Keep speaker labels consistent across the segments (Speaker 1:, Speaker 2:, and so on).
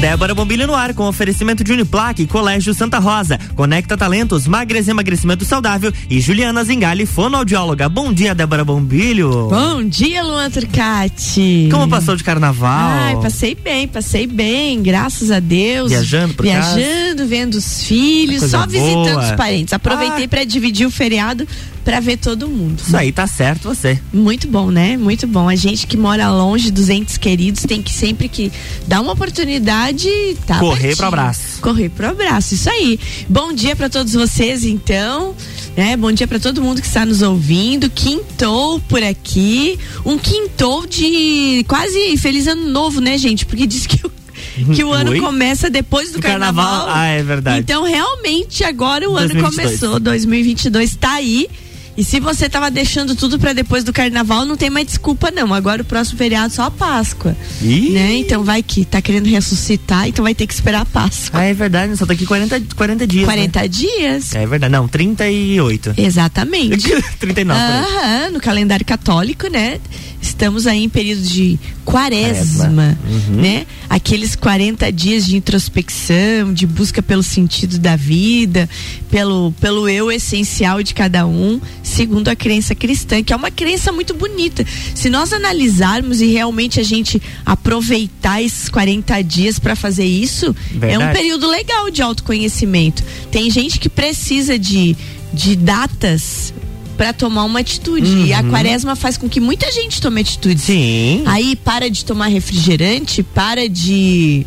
Speaker 1: Débora Bombilho no ar com oferecimento de Uniplaque, Colégio Santa Rosa, Conecta Talentos, Magres Emagrecimento Saudável e Juliana Zingali, fonoaudióloga. Bom dia, Débora Bombilho.
Speaker 2: Bom dia, Luan Turcati.
Speaker 1: Como passou de carnaval?
Speaker 2: Ai, passei bem, passei bem, graças a Deus.
Speaker 1: Viajando por
Speaker 2: Viajando,
Speaker 1: casa?
Speaker 2: vendo os filhos, só visitando
Speaker 1: boa.
Speaker 2: os parentes. Aproveitei
Speaker 1: Ah.
Speaker 2: pra dividir o feriado pra ver todo mundo.
Speaker 1: Isso aí tá certo você.
Speaker 2: Muito bom, né? Muito bom. A gente que mora longe dos entes queridos tem que sempre que dar uma oportunidade, tá
Speaker 1: Correr pro abraço.
Speaker 2: Correr pro abraço, isso aí. Bom dia pra todos vocês, então. Né? Bom dia pra todo mundo que está nos ouvindo. Quintou por aqui. Um quintou de quase feliz ano novo, né, gente? Porque diz que o que o ano
Speaker 1: Oi?
Speaker 2: começa depois do, carnaval.
Speaker 1: carnaval? Ah, é verdade.
Speaker 2: Então, realmente, agora o ano
Speaker 1: 2022.
Speaker 2: começou. 2022 tá aí. E se você tava deixando tudo pra depois do carnaval, não tem mais desculpa, não. Agora o próximo feriado é só a Páscoa.
Speaker 1: Ih.
Speaker 2: Né? Então vai que tá querendo ressuscitar, então vai ter que esperar a Páscoa.
Speaker 1: Ah, é verdade, só daqui 40, 40 dias.
Speaker 2: 40 dias.
Speaker 1: Né? É verdade, não, 38.
Speaker 2: Exatamente.
Speaker 1: 39. por aí.
Speaker 2: Aham, no calendário católico, né? Estamos aí em período de quaresma.
Speaker 1: Uhum.
Speaker 2: né? Aqueles 40 dias de introspecção, de busca pelo sentido da vida, pelo, pelo eu essencial de cada um, segundo a crença cristã, que é uma crença muito bonita. Se nós analisarmos e realmente a gente aproveitar esses 40 dias para fazer isso, é um
Speaker 1: Verdade.
Speaker 2: período legal de autoconhecimento. Tem gente que precisa de, de datas para tomar uma atitude. E a
Speaker 1: Uhum.
Speaker 2: quaresma faz com que muita gente tome atitude.
Speaker 1: Sim.
Speaker 2: Aí para de tomar refrigerante, para de.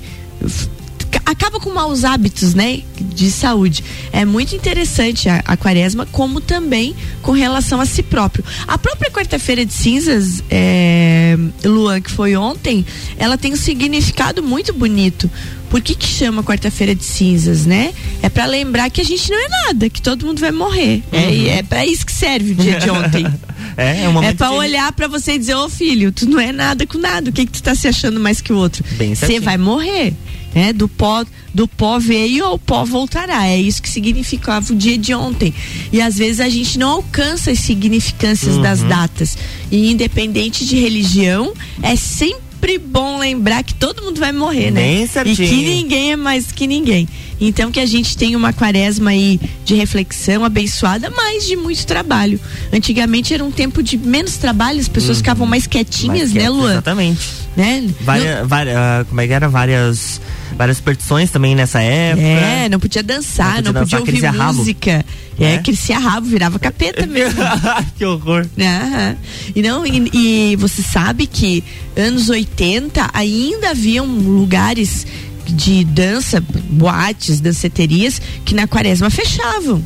Speaker 2: Acaba com maus hábitos, né? De saúde. É muito interessante a, a quaresma, como também com relação a si próprio. A própria quarta-feira de cinzas, é, Luan, que foi ontem, ela tem um significado muito bonito. Por que, que chama quarta-feira de cinzas, né? É para lembrar que a gente não é nada, que todo mundo vai morrer. É,
Speaker 1: Uhum.
Speaker 2: é para isso que serve o dia de ontem.
Speaker 1: É, é um
Speaker 2: É pra
Speaker 1: de-
Speaker 2: olhar pra você e dizer, ô filho, tu não é nada com nada. O que, que tu tá se achando mais que o outro? Você vai morrer. Né? Do pó, do pó veio ao pó voltará. É isso que significava o dia de ontem. E às vezes a gente não alcança as significâncias das
Speaker 1: Uhum.
Speaker 2: datas. E independente de religião, é sempre bom lembrar que todo mundo vai morrer, né?
Speaker 1: Bem
Speaker 2: E
Speaker 1: certinho.
Speaker 2: que ninguém é mais que ninguém. Então que a gente tenha uma quaresma aí de reflexão abençoada, mas de muito trabalho. Antigamente era um tempo de menos trabalho, as pessoas ficavam mais quietinhas, né,
Speaker 1: quieto,
Speaker 2: Luan?
Speaker 1: Exatamente.
Speaker 2: Né?
Speaker 1: Várias, várias, ah, como é que era? Várias, várias superstições também nessa época.
Speaker 2: É, não podia dançar,
Speaker 1: Não
Speaker 2: não
Speaker 1: podia
Speaker 2: podia,
Speaker 1: dançar,
Speaker 2: ouvir
Speaker 1: crescia rabo.
Speaker 2: É,
Speaker 1: Né?
Speaker 2: crescia rabo, virava capeta mesmo.
Speaker 1: que horror.
Speaker 2: Aham. E não, e, e você sabe que anos 80 ainda haviam lugares de dança, boates, danceterias que na quaresma fechavam.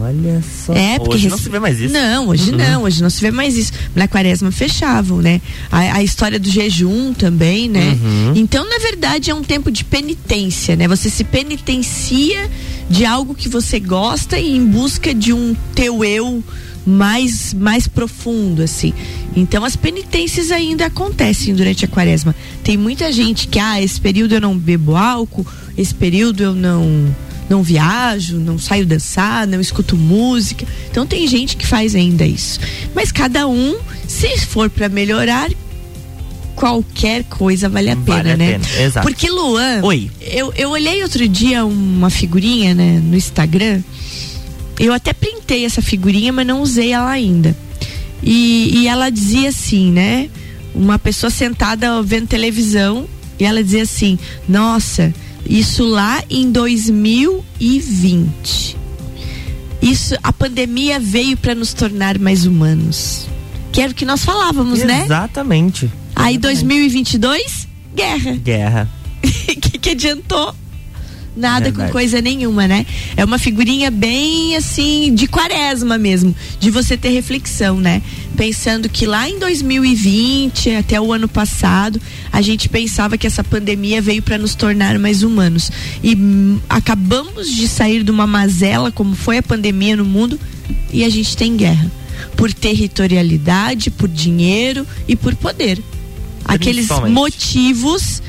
Speaker 1: Olha só.
Speaker 2: É, porque
Speaker 1: Hoje não se vê mais isso.
Speaker 2: Não, hoje
Speaker 1: Uhum.
Speaker 2: não, hoje não se vê mais isso. Na quaresma fechavam, né? A, a história do jejum também, né?
Speaker 1: Uhum.
Speaker 2: Então, na verdade, é um tempo de penitência, né? Você se penitencia de algo que você gosta e em busca de um teu eu mais mais profundo assim. Então as penitências ainda acontecem durante a quaresma. Tem muita gente que ah, esse período eu não bebo álcool, esse período eu não não viajo, não saio dançar, não escuto música. Então tem gente que faz ainda isso. Mas cada um, se for para melhorar, qualquer coisa vale a pena,
Speaker 1: Vale a
Speaker 2: né?
Speaker 1: pena, exato.
Speaker 2: Porque Luan,
Speaker 1: Oi.
Speaker 2: eu, eu olhei outro dia uma figurinha, né, no Instagram. Eu até printei essa figurinha, mas não usei ela ainda. E, e ela dizia assim, né? Uma pessoa sentada vendo televisão e ela dizia assim: Nossa, isso lá em 2020. Isso, a pandemia veio para nos tornar mais humanos. Que era o que nós falávamos, né?
Speaker 1: Exatamente.
Speaker 2: Aí 2022, guerra.
Speaker 1: Guerra.
Speaker 2: que, que adiantou? Nada
Speaker 1: Verdade.
Speaker 2: com coisa nenhuma, né? É uma figurinha bem assim, de quaresma mesmo, de você ter reflexão, né? Pensando que lá em 2020, até o ano passado, a gente pensava que essa pandemia veio para nos tornar mais humanos. E hum, acabamos de sair de uma mazela, como foi a pandemia no mundo, e a gente tem guerra. Por territorialidade, por dinheiro e por poder. Aqueles motivos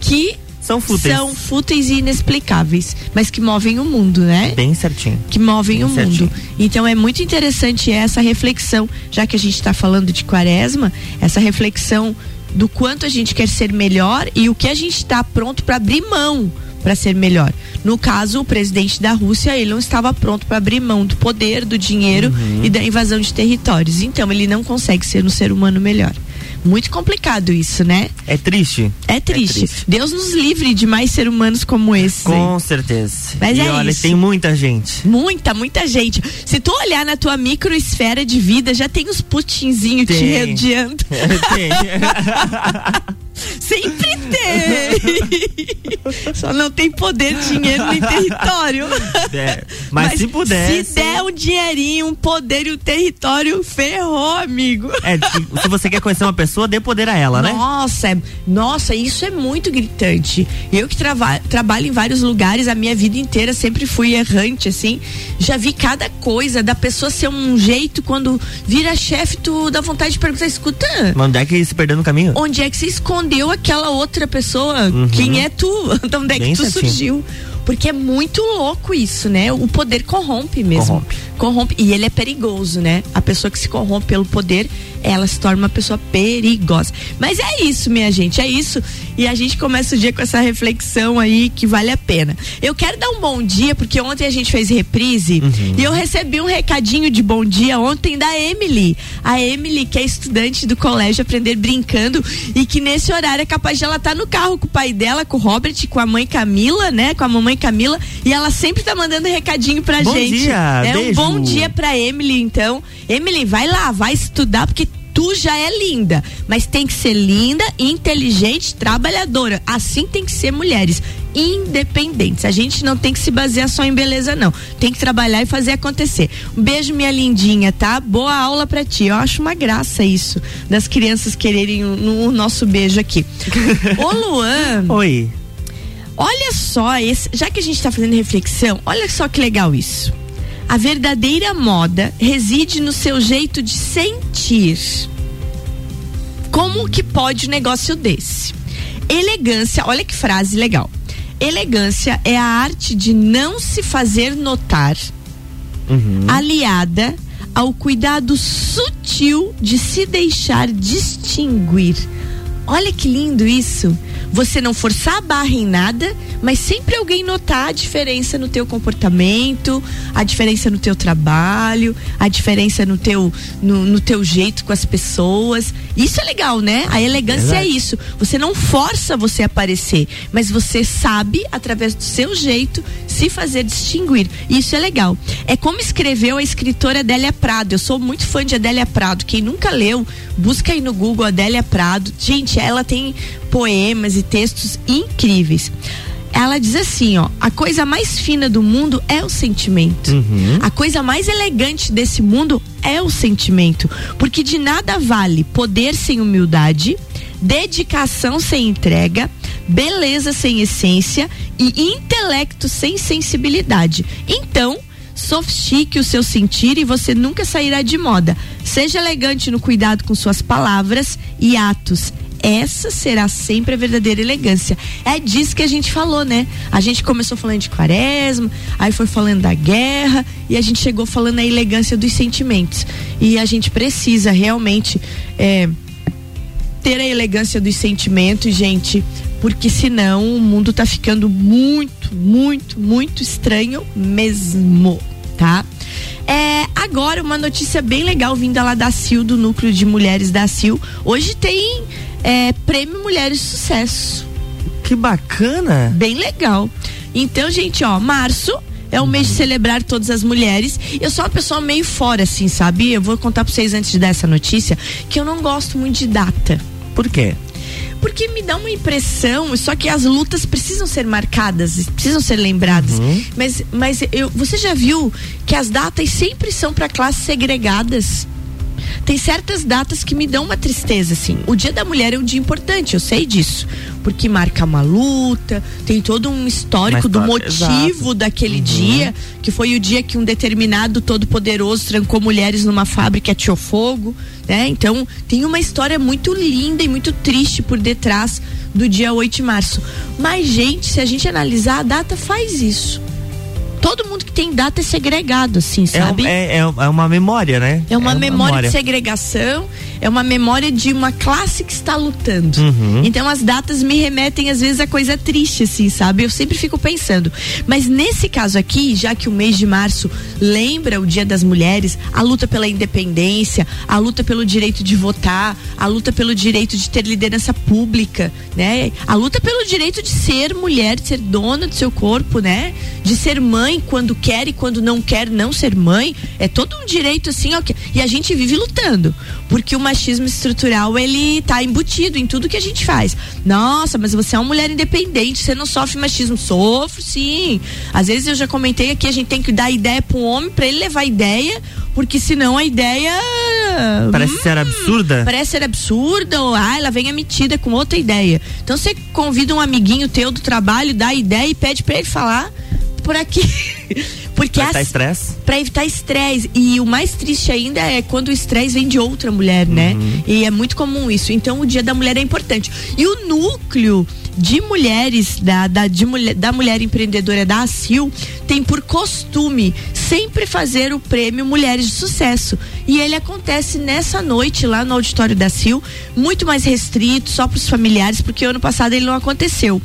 Speaker 2: que
Speaker 1: São fúteis.
Speaker 2: são fúteis e inexplicáveis, mas que movem o mundo, né?
Speaker 1: Bem certinho.
Speaker 2: Que movem
Speaker 1: Bem
Speaker 2: o mundo.
Speaker 1: certinho.
Speaker 2: Então é muito interessante essa reflexão, já que a gente está falando de quaresma, essa reflexão do quanto a gente quer ser melhor e o que a gente está pronto para abrir mão para ser melhor. No caso, o presidente da Rússia, ele não estava pronto para abrir mão do poder, do dinheiro uhum. e da invasão de territórios. Então, ele não consegue ser um ser humano melhor. Muito complicado isso, né?
Speaker 1: É triste.
Speaker 2: É triste. É triste. Deus nos livre de mais seres humanos como esse.
Speaker 1: Com certeza. Mas e é olha, isso. tem muita gente.
Speaker 2: Muita, muita gente. Se tu olhar na tua microesfera de vida, já tem os putinzinhos te rodeando. Tem. Sempre tem. Só não tem poder, dinheiro nem território.
Speaker 1: É, mas, mas, se puder.
Speaker 2: Se der um dinheirinho, um poder e um território, ferrou, amigo.
Speaker 1: É, se, se você quer conhecer uma pessoa, dê poder a ela,
Speaker 2: né? Nossa, é, nossa, isso é muito gritante. Eu que trava, trabalho em vários lugares, a minha vida inteira sempre fui errante, assim. Já vi cada coisa da pessoa ser um jeito, quando vira chefe, tu dá vontade de perguntar, escuta.
Speaker 1: Mas onde é que se perdeu no caminho?
Speaker 2: Onde é que você esconde? Escondeu aquela outra pessoa. Uhum. Quem é tu? De onde é que tu surgiu? Porque é muito louco isso, né? O poder corrompe mesmo. Corrompe. corrompe. E ele é perigoso, né? A pessoa que se corrompe pelo poder, ela se torna uma pessoa perigosa. Mas é isso, minha gente, é isso. E a gente começa o dia com essa reflexão aí que vale a pena. Eu quero dar um bom dia, porque ontem a gente fez reprise uhum. e eu recebi um recadinho de bom dia ontem da Emily. A Emily, que é estudante do colégio Aprender Brincando e que nesse horário é capaz de ela estar tá no carro com o pai dela, com o Robert, com a mãe Camila, né? Com a mamãe Camila. E ela sempre tá mandando recadinho pra
Speaker 1: bom
Speaker 2: gente.
Speaker 1: Dia,
Speaker 2: é
Speaker 1: beijo.
Speaker 2: um bom dia pra Emily, então. Emily, vai lá, vai estudar, porque tu já é linda, mas tem que ser linda, inteligente, trabalhadora. Assim tem que ser mulheres independentes. A gente não tem que se basear só em beleza, não. Tem que trabalhar e fazer acontecer. Um beijo, minha lindinha, tá? Boa aula pra ti. Eu acho uma graça isso, das crianças quererem o, o nosso beijo aqui. Ô, Luan.
Speaker 1: Oi.
Speaker 2: Olha só, esse, já que a gente está fazendo reflexão, olha só que legal isso. A verdadeira moda reside no seu jeito de sentir. Como que pode um negócio desse? Elegância, olha que frase legal. Elegância é a arte de não se fazer notar, uhum. aliada ao cuidado sutil de se deixar distinguir. Olha que lindo isso você não forçar a barra em nada, mas sempre alguém notar a diferença no teu comportamento, a diferença no teu trabalho, a diferença no teu, no, no teu jeito com as pessoas. Isso é legal, né? A elegância é isso. Você não força você aparecer, mas você sabe, através do seu jeito, se fazer distinguir. Isso é legal. É como escreveu a escritora Adélia Prado. Eu sou muito fã de Adélia Prado. Quem nunca leu, busca aí no Google Adélia Prado. Gente, ela tem poemas e textos incríveis. Ela diz assim, ó, a coisa mais fina do mundo é o sentimento. Uhum. A coisa mais elegante desse mundo é o sentimento, porque de nada vale poder sem humildade, dedicação sem entrega, beleza sem essência e intelecto sem sensibilidade. Então, sofistique o seu sentir e você nunca sairá de moda. Seja elegante no cuidado com suas palavras e atos essa será sempre a verdadeira elegância. É disso que a gente falou, né? A gente começou falando de quaresma, aí foi falando da guerra e a gente chegou falando da elegância dos sentimentos. E a gente precisa realmente é, ter a elegância dos sentimentos, gente, porque senão o mundo tá ficando muito, muito, muito estranho mesmo, tá? É, agora uma notícia bem legal vinda lá da CIL, do núcleo de mulheres da CIL. Hoje tem é, Prêmio Mulheres de Sucesso.
Speaker 1: Que bacana!
Speaker 2: Bem legal. Então, gente, ó, março é o mês de celebrar todas as mulheres. Eu sou uma pessoa meio fora, assim, sabe? Eu vou contar pra vocês antes de dar essa notícia que eu não gosto muito de data.
Speaker 1: Por quê?
Speaker 2: Porque me dá uma impressão, só que as lutas precisam ser marcadas, precisam ser lembradas. Uhum. Mas, mas eu, você já viu que as datas sempre são para classes segregadas? Tem certas datas que me dão uma tristeza, assim. O Dia da Mulher é um dia importante, eu sei disso. Porque marca uma luta, tem todo um histórico do motivo exato. daquele uhum. dia, que foi o dia que um determinado todo-poderoso trancou mulheres numa fábrica e atirou fogo, né? Então, tem uma história muito linda e muito triste por detrás do dia 8 de março. Mas, gente, se a gente analisar, a data faz isso todo mundo que tem data é segregado, assim, sabe?
Speaker 1: É, é, é uma memória, né?
Speaker 2: É uma, é uma memória, memória, de segregação, é uma memória de uma classe que está lutando. Uhum. Então as datas me remetem às vezes a coisa triste, assim, sabe? Eu sempre fico pensando. Mas nesse caso aqui, já que o mês de março lembra o Dia das Mulheres, a luta pela independência, a luta pelo direito de votar, a luta pelo direito de ter liderança pública, né? A luta pelo direito de ser mulher, de ser dona do seu corpo, né? De ser mãe quando quer e quando não quer não ser mãe, é todo um direito assim, ó, e a gente vive lutando, porque o machismo estrutural ele tá embutido em tudo que a gente faz. Nossa, mas você é uma mulher independente, você não sofre machismo? Sofro, sim. Às vezes eu já comentei aqui, a gente tem que dar ideia para um homem para ele levar ideia, porque senão a ideia
Speaker 1: parece hum, ser absurda.
Speaker 2: Parece ser absurda, ou ah, ela vem emitida com outra ideia. Então você convida um amiguinho teu do trabalho, dá ideia e pede para ele falar por aqui. Porque
Speaker 1: pra evitar estresse?
Speaker 2: Pra evitar estresse. E o mais triste ainda é quando o estresse vem de outra mulher, né? Uhum. E é muito comum isso. Então o dia da mulher é importante. E o núcleo de mulheres da, da, de mulher, da mulher empreendedora da ACIL tem por costume sempre fazer o prêmio Mulheres de Sucesso. E ele acontece nessa noite lá no auditório da ACIL, muito mais restrito, só para os familiares, porque ano passado ele não aconteceu.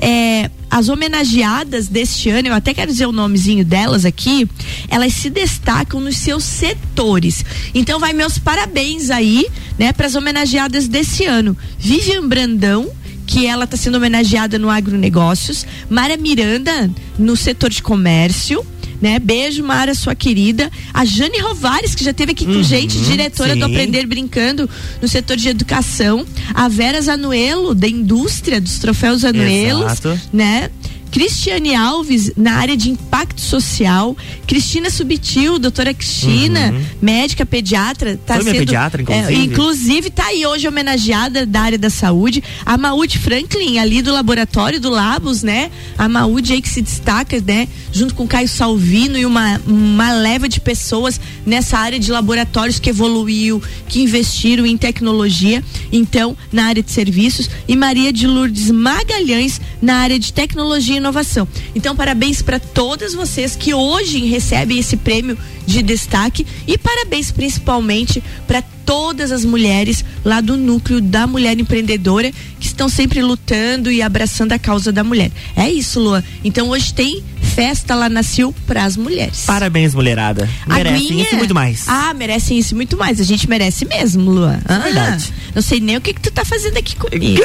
Speaker 2: É, as homenageadas deste ano, eu até quero dizer o nomezinho delas aqui, elas se destacam nos seus setores. Então vai meus parabéns aí, né, para as homenageadas desse ano. Vivian Brandão, que ela está sendo homenageada no agronegócios, Mara Miranda no setor de comércio, né? Beijo, Mara, sua querida. A Jane Rovares, que já teve aqui com uhum, gente, diretora sim. do Aprender Brincando no setor de educação. A Vera Zanuelo, da indústria dos troféus Zanuelos, Exato. né? Cristiane Alves, na área de impacto social. Cristina Subtil, doutora Cristina, uhum. médica pediatra. Tá
Speaker 1: Foi
Speaker 2: sendo,
Speaker 1: pediatra, inclusive.
Speaker 2: É, inclusive, tá aí hoje homenageada da área da saúde. A Maúde Franklin, ali do laboratório do Labos, né? A Maúde aí que se destaca, né? Junto com Caio Salvino e uma, uma leva de pessoas nessa área de laboratórios que evoluiu, que investiram em tecnologia. Então, na área de serviços. E Maria de Lourdes Magalhães, na área de tecnologia e inovação. Então, parabéns para todas vocês que hoje recebem esse prêmio de destaque e parabéns principalmente para todas as mulheres lá do núcleo da mulher empreendedora que estão sempre lutando e abraçando a causa da mulher. É isso, Lua. Então hoje tem festa lá na Sil para as mulheres.
Speaker 1: Parabéns, mulherada. Merecem Aguinha? isso e muito mais.
Speaker 2: Ah, merecem isso e muito mais. A gente merece mesmo, Lua. Ah, verdade. Não sei nem o que, que tu tá fazendo aqui comigo.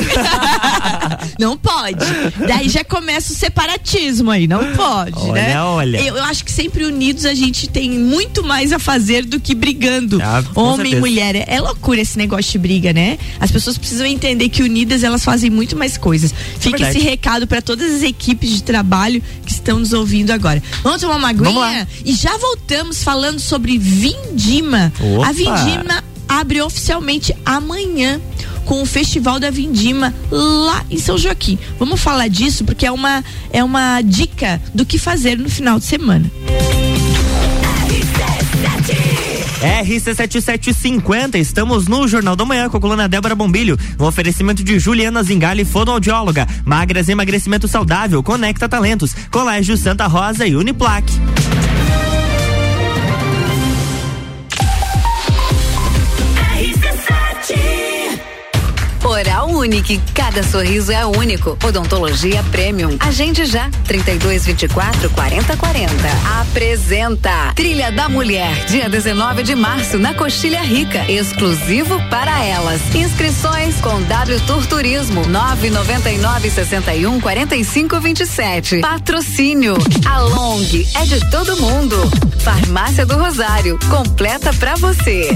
Speaker 2: não pode. Daí já começa o separatismo aí. Não pode,
Speaker 1: olha,
Speaker 2: né?
Speaker 1: Olha,
Speaker 2: eu, eu acho que sempre unidos a gente tem muito mais a fazer do que brigando. Ah, Homem e mulher. É, é, loucura esse negócio de briga, né? As pessoas precisam entender que unidas elas fazem muito mais coisas. Fica é esse recado para todas as equipes de trabalho que estão nos ouvindo agora. Vamos tomar uma aguinha? E já voltamos falando sobre Vindima. Opa. A Vindima abre oficialmente amanhã com o Festival da Vindima lá em São Joaquim. Vamos falar disso porque é uma é uma dica do que fazer no final de semana.
Speaker 1: RC7750, estamos no Jornal da Manhã com a coluna Débora Bombilho. Um oferecimento de Juliana Zingali, fonoaudióloga. Magras emagrecimento saudável, conecta talentos. Colégio Santa Rosa e Uniplaque.
Speaker 3: Oral Unique, cada sorriso é único. Odontologia Premium. Agende já, 32 24 40 40. Apresenta Trilha da Mulher, dia 19 de março, na Coxilha Rica, exclusivo para elas. Inscrições com W Tour Turismo, 999 61 45 27. Patrocínio, a Long é de todo mundo. Farmácia do Rosário, completa para você.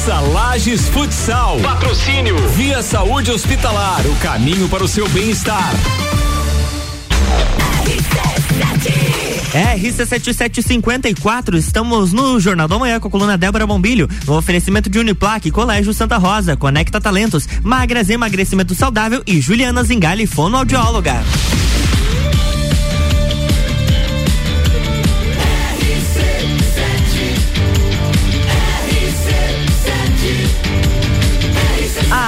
Speaker 4: Taça Lages Futsal. Patrocínio. Via Saúde Hospitalar. O caminho para o seu bem-estar.
Speaker 1: RC7754, estamos no Jornal da Manhã com a coluna Débora Bombilho, no oferecimento de Uniplaque, Colégio Santa Rosa, Conecta Talentos, Magras Emagrecimento Saudável e Juliana Zingali, fonoaudióloga.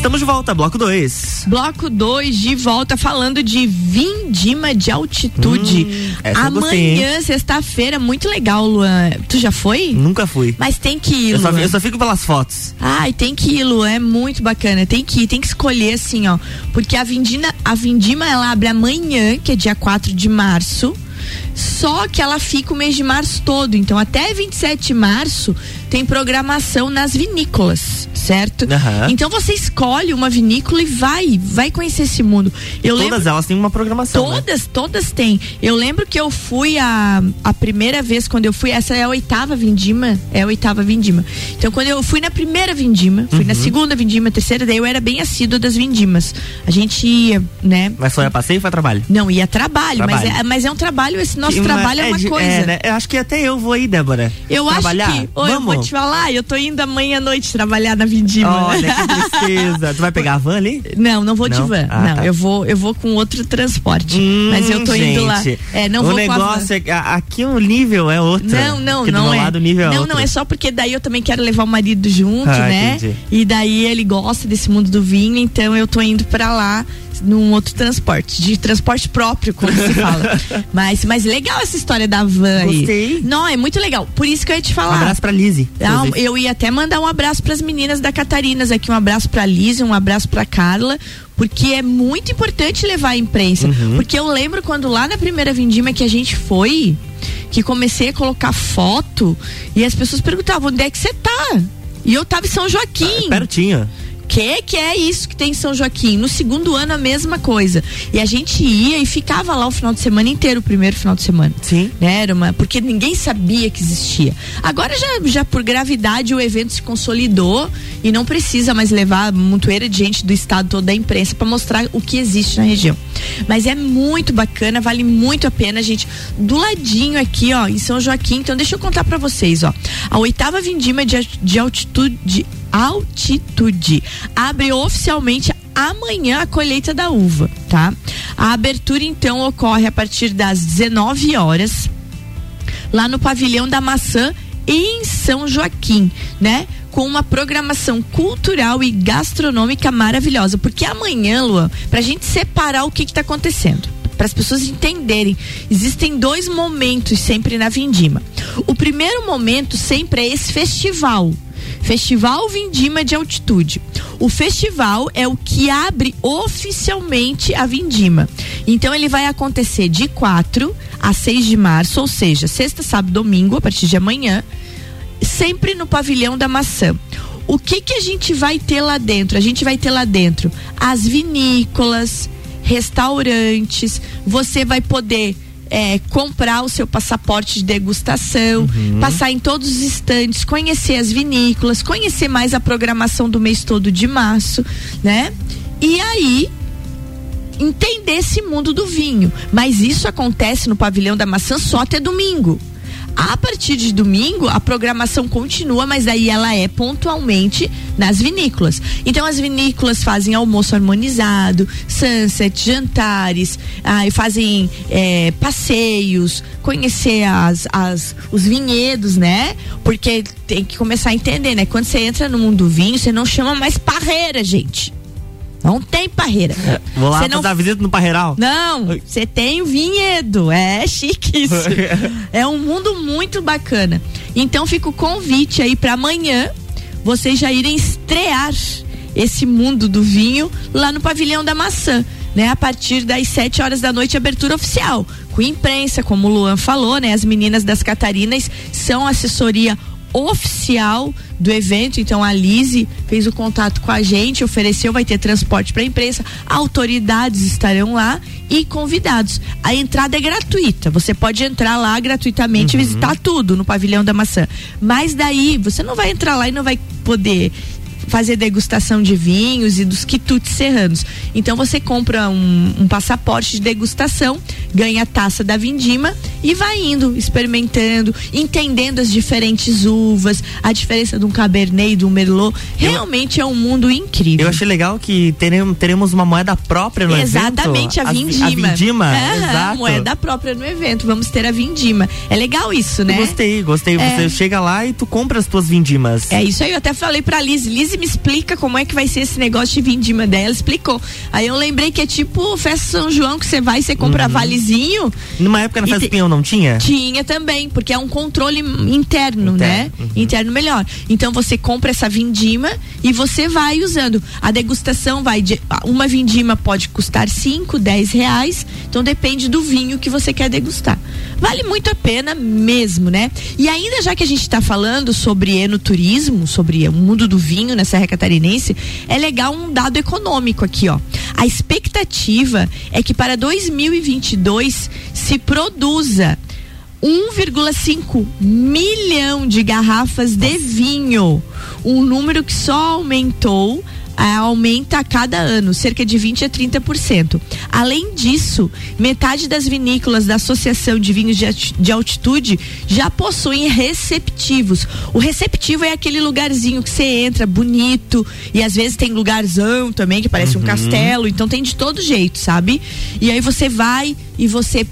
Speaker 1: Estamos de volta, bloco 2.
Speaker 2: Bloco 2 de volta falando de vindima de altitude.
Speaker 1: Hum,
Speaker 2: Amanhã, sexta-feira, muito legal, Luan. Tu já foi?
Speaker 1: Nunca fui.
Speaker 2: Mas tem que ir,
Speaker 1: Eu só,
Speaker 2: Luan.
Speaker 1: eu só fico pelas fotos.
Speaker 2: Ai, tem que ir, Lu, é muito bacana. Tem que ir, tem que escolher assim, ó. Porque a Vindima, a Vindima ela abre amanhã, que é dia 4 de março. Só que ela fica o mês de março todo. Então, até 27 de março tem programação nas vinícolas, certo?
Speaker 1: Aham.
Speaker 2: Então você escolhe uma vinícola e vai, vai conhecer esse mundo. Eu
Speaker 1: Todas
Speaker 2: lembro,
Speaker 1: elas têm uma programação. né?
Speaker 2: Todas, todas têm. Eu lembro que eu fui a, a primeira vez quando eu fui, essa é a oitava vindima, é a oitava vindima. Então quando eu fui na primeira vindima, fui
Speaker 1: Uhum.
Speaker 2: na segunda vindima, terceira, daí eu era bem assídua das vindimas. A gente ia, né?
Speaker 1: Mas só ia passeio ou foi trabalho?
Speaker 2: Não, ia a trabalho,
Speaker 1: Trabalho.
Speaker 2: Mas, é, mas é um trabalho, esse nosso
Speaker 1: Que
Speaker 2: trabalho é uma
Speaker 1: de-
Speaker 2: coisa.
Speaker 1: né? Eu acho que até eu vou aí, Débora.
Speaker 2: Eu
Speaker 1: Trabalhar?
Speaker 2: acho que, ô, eu
Speaker 1: Vamos?
Speaker 2: vou te falar, eu tô indo amanhã à noite trabalhar na vindima.
Speaker 1: Olha que tristeza. tu vai pegar a van ali?
Speaker 2: Não, não vou de
Speaker 1: Não?
Speaker 2: van.
Speaker 1: Ah,
Speaker 2: não,
Speaker 1: tá.
Speaker 2: eu vou, eu vou com outro transporte.
Speaker 1: Hum,
Speaker 2: mas eu tô indo lá.
Speaker 1: gente,
Speaker 2: É, não
Speaker 1: o
Speaker 2: vou
Speaker 1: negócio é aqui o nível é outro.
Speaker 2: Não, não,
Speaker 1: do
Speaker 2: não
Speaker 1: meu
Speaker 2: é.
Speaker 1: lado o nível é
Speaker 2: não, não, é só porque daí eu também quero levar o marido junto,
Speaker 1: Ah,
Speaker 2: né?
Speaker 1: entendi.
Speaker 2: E daí ele gosta desse mundo do vinho, então eu tô indo pra lá num outro transporte, de transporte próprio, como se fala. mas, mas legal essa história da van aí.
Speaker 1: Gostei.
Speaker 2: Não, é muito legal. Por isso que eu ia te
Speaker 1: Um
Speaker 2: falar.
Speaker 1: abraço pra Lizzie.
Speaker 2: Ah, eu ia até mandar um abraço para as meninas da Catarinas aqui, um abraço para Liz, um abraço para Carla, porque é muito importante levar a imprensa.
Speaker 1: Uhum.
Speaker 2: Porque eu lembro quando lá na primeira vindima que a gente foi, que comecei a colocar foto e as pessoas perguntavam onde é que você tá? E eu tava em São Joaquim.
Speaker 1: Pertinho.
Speaker 2: Que que é isso que tem em São Joaquim? No segundo ano a mesma coisa. E a gente ia e ficava lá o final de semana inteiro, o primeiro final de semana.
Speaker 1: Sim.
Speaker 2: Né? Era uma, porque ninguém sabia que existia. Agora já, já por gravidade o evento se consolidou e não precisa mais levar montoeira de gente do estado todo da imprensa para mostrar o que existe na região. Mas é muito bacana, vale muito a pena, gente. Do ladinho aqui, ó, em São Joaquim. Então deixa eu contar para vocês, ó. A oitava vindima de, de altitude de altitude abre oficialmente amanhã a colheita da uva, tá? A abertura então ocorre a partir das 19 horas lá no pavilhão da maçã em São Joaquim, né? Com uma programação cultural e gastronômica maravilhosa. Porque amanhã, Luan, pra gente separar o que que tá acontecendo para as pessoas entenderem. Existem dois momentos sempre na Vindima. O primeiro momento sempre é esse festival. Festival Vindima de Altitude. O festival é o que abre oficialmente a Vindima. Então ele vai acontecer de 4 a 6 de março, ou seja, sexta, sábado, domingo, a partir de amanhã, sempre no pavilhão da maçã. O que que a gente vai ter lá dentro? A gente vai ter lá dentro as vinícolas, restaurantes, você vai poder é, comprar o seu passaporte de degustação, uhum. passar em todos os estantes, conhecer as vinícolas, conhecer mais a programação do mês todo de março, né? E aí entender esse mundo do vinho. Mas isso acontece no pavilhão da maçã só até domingo. A partir de domingo, a programação continua, mas aí ela é pontualmente nas vinícolas. Então as vinícolas fazem almoço harmonizado, sunset, jantares, aí fazem é, passeios, conhecer as, as, os vinhedos, né? Porque tem que começar a entender, né? Quando você entra no mundo do vinho, você não chama mais parreira, gente. Não tem parreira.
Speaker 1: Vou lá
Speaker 2: Cê não...
Speaker 1: dar visita no parreiral?
Speaker 2: Não, você tem vinhedo. É chique isso. é um mundo muito bacana. Então fica o convite aí para amanhã vocês já irem estrear esse mundo do vinho lá no pavilhão da maçã. Né, a partir das 7 horas da noite, abertura oficial. Com imprensa, como o Luan falou, né? As meninas das Catarinas são assessoria oficial do evento. Então a Lise fez o contato com a gente, ofereceu, vai ter transporte para a imprensa, autoridades estarão lá e convidados. A entrada é gratuita. Você pode entrar lá gratuitamente uhum. e visitar tudo no pavilhão da maçã. Mas daí você não vai entrar lá e não vai poder fazer degustação de vinhos e dos quitutes serranos. Então você compra um, um passaporte de degustação, ganha a taça da vindima e vai indo, experimentando, entendendo as diferentes uvas, a diferença de um cabernet e de um merlot. Realmente eu, é um mundo incrível.
Speaker 1: Eu achei legal que teremos, teremos uma moeda própria no
Speaker 2: Exatamente,
Speaker 1: evento.
Speaker 2: a vindima. A,
Speaker 1: a vindima,
Speaker 2: é,
Speaker 1: exato.
Speaker 2: moeda própria no evento. Vamos ter a vindima. É legal isso, né?
Speaker 1: Eu gostei, gostei. É. Você chega lá e tu compra as tuas vindimas.
Speaker 2: É isso aí, eu até falei pra Liz. Liz me explica como é que vai ser esse negócio de vindima dela, explicou. Aí eu lembrei que é tipo festa São João que você vai, você compra uhum. valezinho.
Speaker 1: Numa época na festa do Pinhão não tinha?
Speaker 2: Tinha também, porque é um controle interno, interno né? Uhum. Interno melhor. Então você compra essa vindima e você vai usando. A degustação vai de uma vindima pode custar 5, 10 reais. Então depende do vinho que você quer degustar. Vale muito a pena mesmo, né? E ainda já que a gente está falando sobre enoturismo, sobre o mundo do vinho na Serra catarinense, é legal um dado econômico aqui, ó. A expectativa é que para 2022 se produza 1,5 milhão de garrafas de vinho, um número que só aumentou aumenta a cada ano, cerca de 20 a 30%. Além disso, metade das vinícolas da Associação de Vinhos de Altitude já possuem receptivos. O receptivo é aquele lugarzinho que você entra bonito e às vezes tem lugarzão também que parece uhum. um castelo, então tem de todo jeito, sabe? E aí você vai e você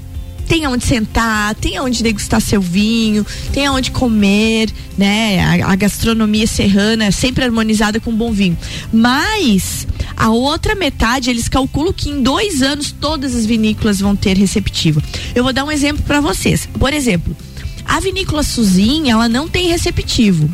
Speaker 2: tem aonde sentar, tem aonde degustar seu vinho, tem aonde comer, né? A, a gastronomia serrana é sempre harmonizada com bom vinho. Mas a outra metade, eles calculam que em dois anos todas as vinícolas vão ter receptivo. Eu vou dar um exemplo para vocês. Por exemplo, a vinícola Suzin, ela não tem receptivo.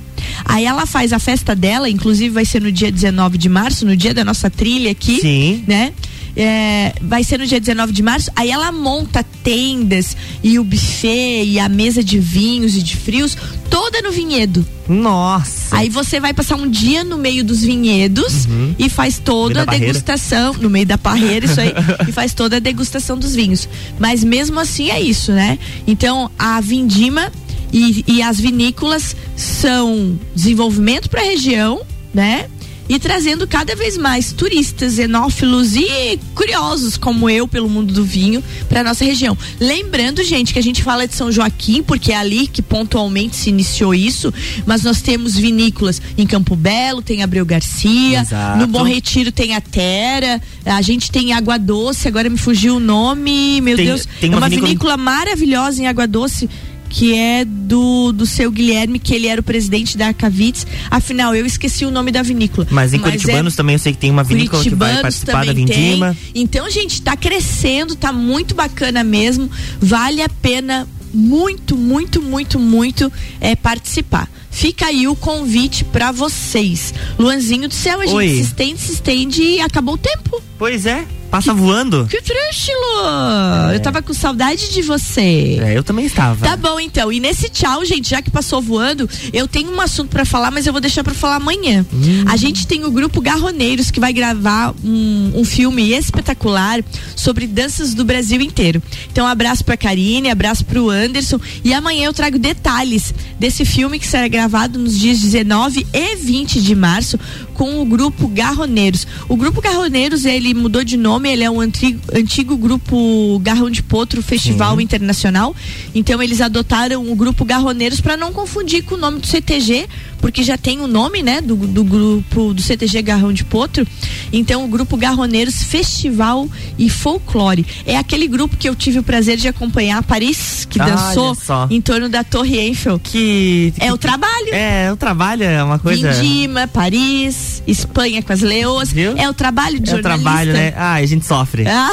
Speaker 2: Aí ela faz a festa dela, inclusive vai ser no dia 19 de março, no dia da nossa trilha aqui,
Speaker 1: Sim.
Speaker 2: né? É, vai ser no dia 19 de março. Aí ela monta tendas e o buffet e a mesa de vinhos e de frios toda no vinhedo.
Speaker 1: Nossa.
Speaker 2: Aí você vai passar um dia no meio dos vinhedos
Speaker 1: Uhum.
Speaker 2: e faz toda a degustação, no meio da parreira, isso aí, e faz toda a degustação dos vinhos. Mas mesmo assim é isso, né? Então a vindima e, e as vinícolas são desenvolvimento para a região, né? E trazendo cada vez mais turistas, xenófilos e curiosos como eu pelo mundo do vinho para nossa região. Lembrando, gente, que a gente fala de São Joaquim porque é ali que pontualmente se iniciou isso, mas nós temos vinícolas em Campo Belo, tem Abreu Garcia,
Speaker 1: Exato.
Speaker 2: no Bom Retiro tem a Terra, a gente tem Água Doce, agora me fugiu o nome, meu
Speaker 1: Tem-
Speaker 2: Deus,
Speaker 1: tem
Speaker 2: é
Speaker 1: uma
Speaker 2: uma
Speaker 1: vinícola-
Speaker 2: vinícola maravilhosa em Água Doce que é do, do seu Guilherme, que ele era o presidente da Arcavitz. Afinal, eu esqueci o nome da vinícola.
Speaker 1: Mas em
Speaker 2: é
Speaker 1: Curitibanos também eu sei que tem uma vinícola que vai participar da vindima.
Speaker 2: tem. Então, gente, tá crescendo, tá muito bacana mesmo. Vale a pena muito, muito, muito, muito é, participar. Fica aí o convite pra vocês. Luanzinho do céu, a gente
Speaker 1: Oi.
Speaker 2: se estende, se estende e acabou o tempo.
Speaker 1: Pois é, passa voando.
Speaker 2: Que triste, Lu! Eu tava com saudade de você.
Speaker 1: É, eu também estava.
Speaker 2: Tá bom, então. E nesse tchau, gente, já que passou voando, eu tenho um assunto pra falar, mas eu vou deixar pra falar amanhã. A gente tem o grupo Garroneiros que vai gravar um, um filme espetacular sobre danças do Brasil inteiro. Então, abraço pra Karine, abraço pro Anderson. E amanhã eu trago detalhes desse filme que será gravado nos dias 19 e 20 de março com o grupo Garroneiros. O grupo Garroneiros, ele mudou de nome, ele é um antigo, antigo grupo Garrão de Potro Festival Internacional. Então eles adotaram o grupo Garroneiros para não confundir com o nome do CTG, porque já tem o nome, né, do, do grupo do CTG Garrão de Potro. Então o grupo Garroneiros Festival e Folclore é aquele grupo que eu tive o prazer de acompanhar Paris, que dançou em torno da Torre Eiffel.
Speaker 1: Que.
Speaker 2: É o trabalho.
Speaker 1: É, o trabalho é uma coisa.
Speaker 2: Vindima, Paris, Espanha com as leoas.
Speaker 1: Viu?
Speaker 2: É o trabalho de
Speaker 1: É o
Speaker 2: jornalista.
Speaker 1: trabalho, né? Ah, a gente sofre.
Speaker 2: Ah,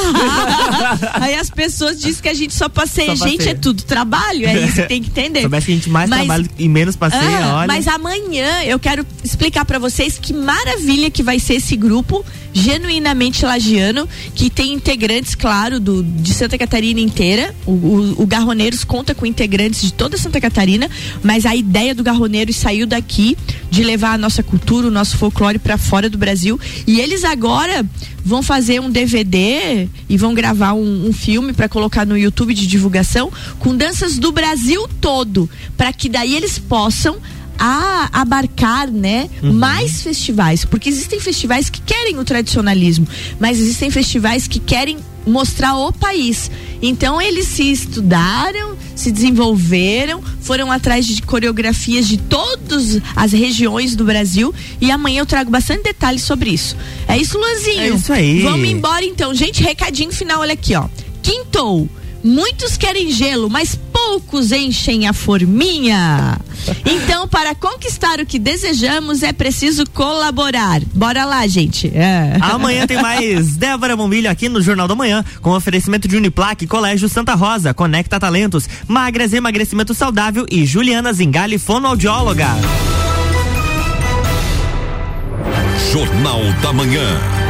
Speaker 2: aí as pessoas dizem que a gente só passeia.
Speaker 1: Só
Speaker 2: Gente,
Speaker 1: passeia.
Speaker 2: é tudo trabalho, é isso que tem que entender.
Speaker 1: Soubesse que a gente mais
Speaker 2: Mas-
Speaker 1: trabalha e menos passeia,
Speaker 2: Ah,
Speaker 1: olha.
Speaker 2: Mas amanhã eu quero explicar pra vocês que maravilha que vai ser esse grupo genuinamente lagiano, que tem integrantes, claro, do, de Santa Catarina inteira. O, o, o Garroneiros conta com integrantes de toda Santa Catarina, mas a ideia do Garroneiros saiu daqui de levar a nossa cultura, o nosso folclore pra fora do Brasil. E eles agora vão fazer um DVD e vão gravar um, um filme pra colocar no YouTube de divulgação com danças do Brasil todo, para que daí eles possam a abarcar, né, mais festivais, porque existem festivais que querem o tradicionalismo, mas existem festivais que querem mostrar o país. Então eles se estudaram, se desenvolveram, foram atrás de coreografias de todas as regiões do Brasil e amanhã eu trago bastante detalhes sobre isso. É isso, Luanzinho.
Speaker 1: É isso aí.
Speaker 2: Vamos embora então, gente. Recadinho final, olha aqui, ó. Quintou. Muitos querem gelo, mas poucos enchem a forminha. Então, para conquistar o que desejamos, é preciso colaborar. Bora lá, gente. É.
Speaker 1: Amanhã tem mais Débora Bombilho aqui no Jornal da Manhã, com oferecimento de Uniplaque, Colégio Santa Rosa, Conecta Talentos, Magras Emagrecimento Saudável e Juliana Zingali, fonoaudióloga.
Speaker 5: Jornal da Manhã.